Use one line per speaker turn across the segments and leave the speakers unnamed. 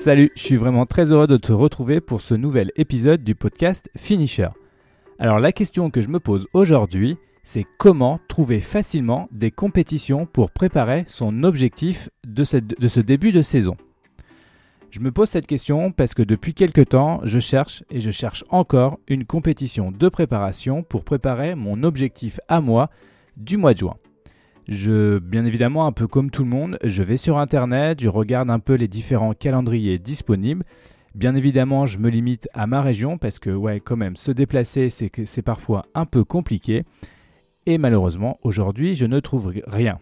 Salut, je suis vraiment très heureux de te retrouver pour ce nouvel épisode du podcast Finisher. Alors la question que je me pose aujourd'hui, c'est comment trouver facilement des compétitions pour préparer son objectif de, de, ce début de saison. Je me pose cette question parce que depuis quelques temps, je cherche et je cherche encore une compétition de préparation pour préparer mon objectif à moi du mois de juin. Bien évidemment, un peu comme tout le monde, je vais sur Internet, je regarde un peu les différents calendriers disponibles. Bien évidemment, je me limite à ma région parce que, ouais, quand même, se déplacer, c'est parfois un peu compliqué. Et malheureusement, aujourd'hui, je ne trouve rien.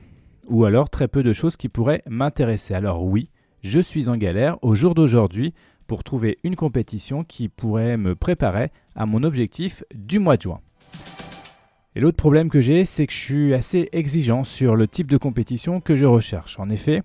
Ou alors très peu de choses qui pourraient m'intéresser. Alors oui, je suis en galère au jour d'aujourd'hui pour trouver une compétition qui pourrait me préparer à mon objectif du mois de juin. Et l'autre problème que j'ai, c'est que je suis assez exigeant sur le type de compétition que je recherche. En effet,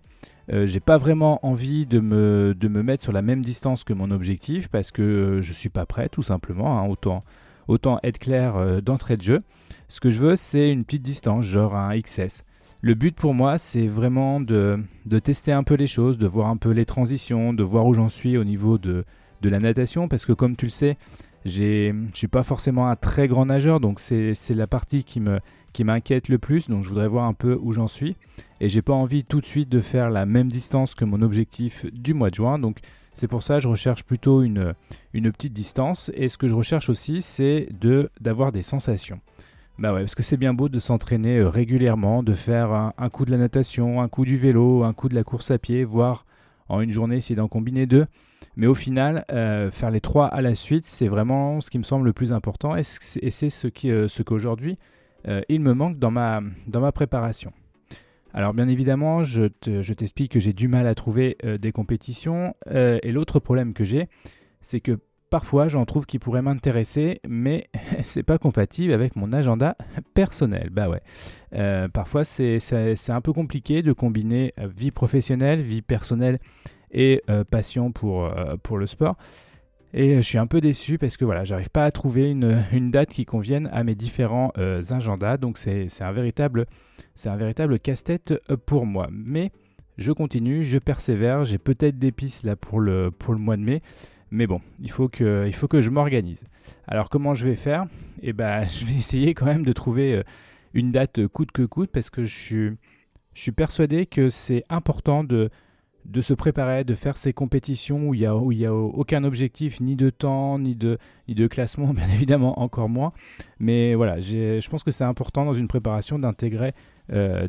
euh, j'ai pas vraiment envie de me, mettre sur la même distance que mon objectif parce que euh, je suis pas prêt, tout simplement. Hein. autant, autant être clair euh, d'entrée de jeu. Ce que je veux, c'est une petite distance, genre un XS. Le but pour moi, c'est vraiment de, tester un peu les choses, de voir un peu les transitions, de voir où j'en suis au niveau de la natation, parce que comme tu le sais, je ne suis pas forcément un très grand nageur, donc c'est la partie qui me qui m'inquiète le plus, donc je voudrais voir un peu où j'en suis. Et j'ai pas envie tout de suite de faire la même distance que mon objectif du mois de juin, donc c'est pour ça que je recherche plutôt une, une petite distance. Et ce que je recherche aussi, c'est d'avoir des sensations. Bah ouais, parce que c'est bien beau de s'entraîner euh, régulièrement, de faire un, un, coup de la natation, un coup du vélo, un coup de la course à pied, voire en une journée essayer d'en combiner deux. Mais au final, euh, faire les trois à la suite, c'est vraiment ce qui me semble le plus important et c'est euh, ce qu'aujourd'hui euh, il me manque dans ma, dans ma préparation. Alors bien évidemment, je, t'explique que j'ai du mal à trouver des compétitions et l'autre problème que j'ai, c'est que parfois j'en trouve qui pourraient m'intéresser, mais c'est pas compatible avec mon agenda personnel. Bah ouais. parfois c'est un peu compliqué de combiner vie professionnelle, vie personnelle et euh, passion pour, euh, pour le sport. Et je suis un peu déçu parce que voilà, j'arrive pas à trouver une, une, date qui convienne à mes différents euh, agendas. Donc c'est un véritable, véritable casse-tête pour moi. Mais je continue, je persévère. J'ai peut-être des pistes là pour le, pour le mois de mai. Mais bon, il faut que, il faut que je m'organise. Alors comment je vais faire? Eh ben, je vais essayer quand même de trouver une date coûte que coûte parce que je suis, je suis persuadé que c'est important de, de se préparer, de faire ces compétitions où il n'y a, a aucun objectif, ni de temps, ni de, ni de classement, bien évidemment encore moins. Mais voilà, je pense que c'est important dans une préparation d'intégrer euh,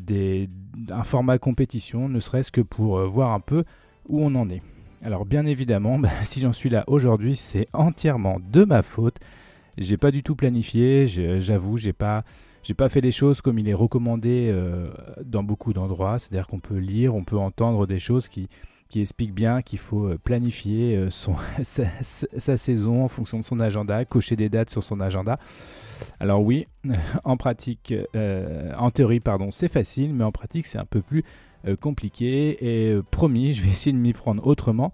un format compétition, ne serait-ce que pour euh, voir un peu où on en est. Alors bien évidemment, bah, si j'en suis là aujourd'hui, c'est entièrement de ma faute. J'ai pas du tout planifié, j'avoue, j'ai pas pas fait les choses comme il est recommandé euh, dans beaucoup d'endroits, c'est-à-dire qu'on peut lire, on peut entendre des choses qui, expliquent bien qu'il faut euh, planifier euh, sa, saison en fonction de son agenda, cocher des dates sur son agenda. Alors oui, en pratique, en théorie, pardon, c'est facile, mais en pratique, c'est un peu plus compliqué. Et promis, je vais essayer de m'y prendre autrement.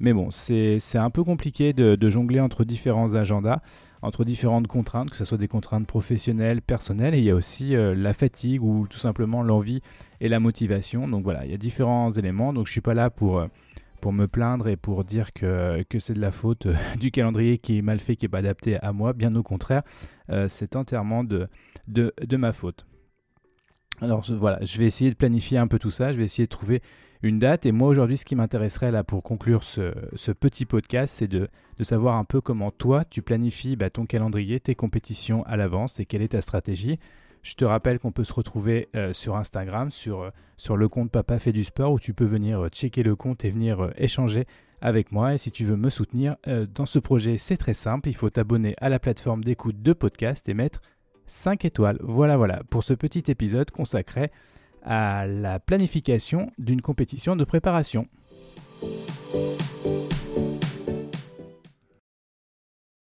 Mais bon, c'est un peu compliqué de, jongler entre différents agendas entre différentes contraintes, que ce soit des contraintes professionnelles, personnelles, et il y a aussi euh, la fatigue ou tout simplement l'envie et la motivation. Donc voilà, il y a différents éléments. Donc je suis pas là pour, euh, pour me plaindre et pour dire que, que c'est de la faute euh, du calendrier qui est mal fait, qui n'est pas adapté à moi. Bien au contraire, c'est entièrement de, de ma faute. Alors voilà, je vais essayer de planifier un peu tout ça, je vais essayer de trouver une date. Et moi aujourd'hui, ce qui m'intéresserait là pour conclure ce, petit podcast, c'est de, savoir un peu comment toi, tu planifies bah, ton calendrier, tes compétitions à l'avance et quelle est ta stratégie. Je te rappelle qu'on peut se retrouver euh, sur Instagram, sur, euh, sur le compte Papa fait du sport, où tu peux venir euh, checker le compte et venir échanger avec moi. Et si tu veux me soutenir dans ce projet, c'est très simple. Il faut t'abonner à la plateforme d'écoute de podcast et mettre 5 étoiles. Voilà, voilà, pour ce petit épisode consacré à la planification d'une compétition de préparation.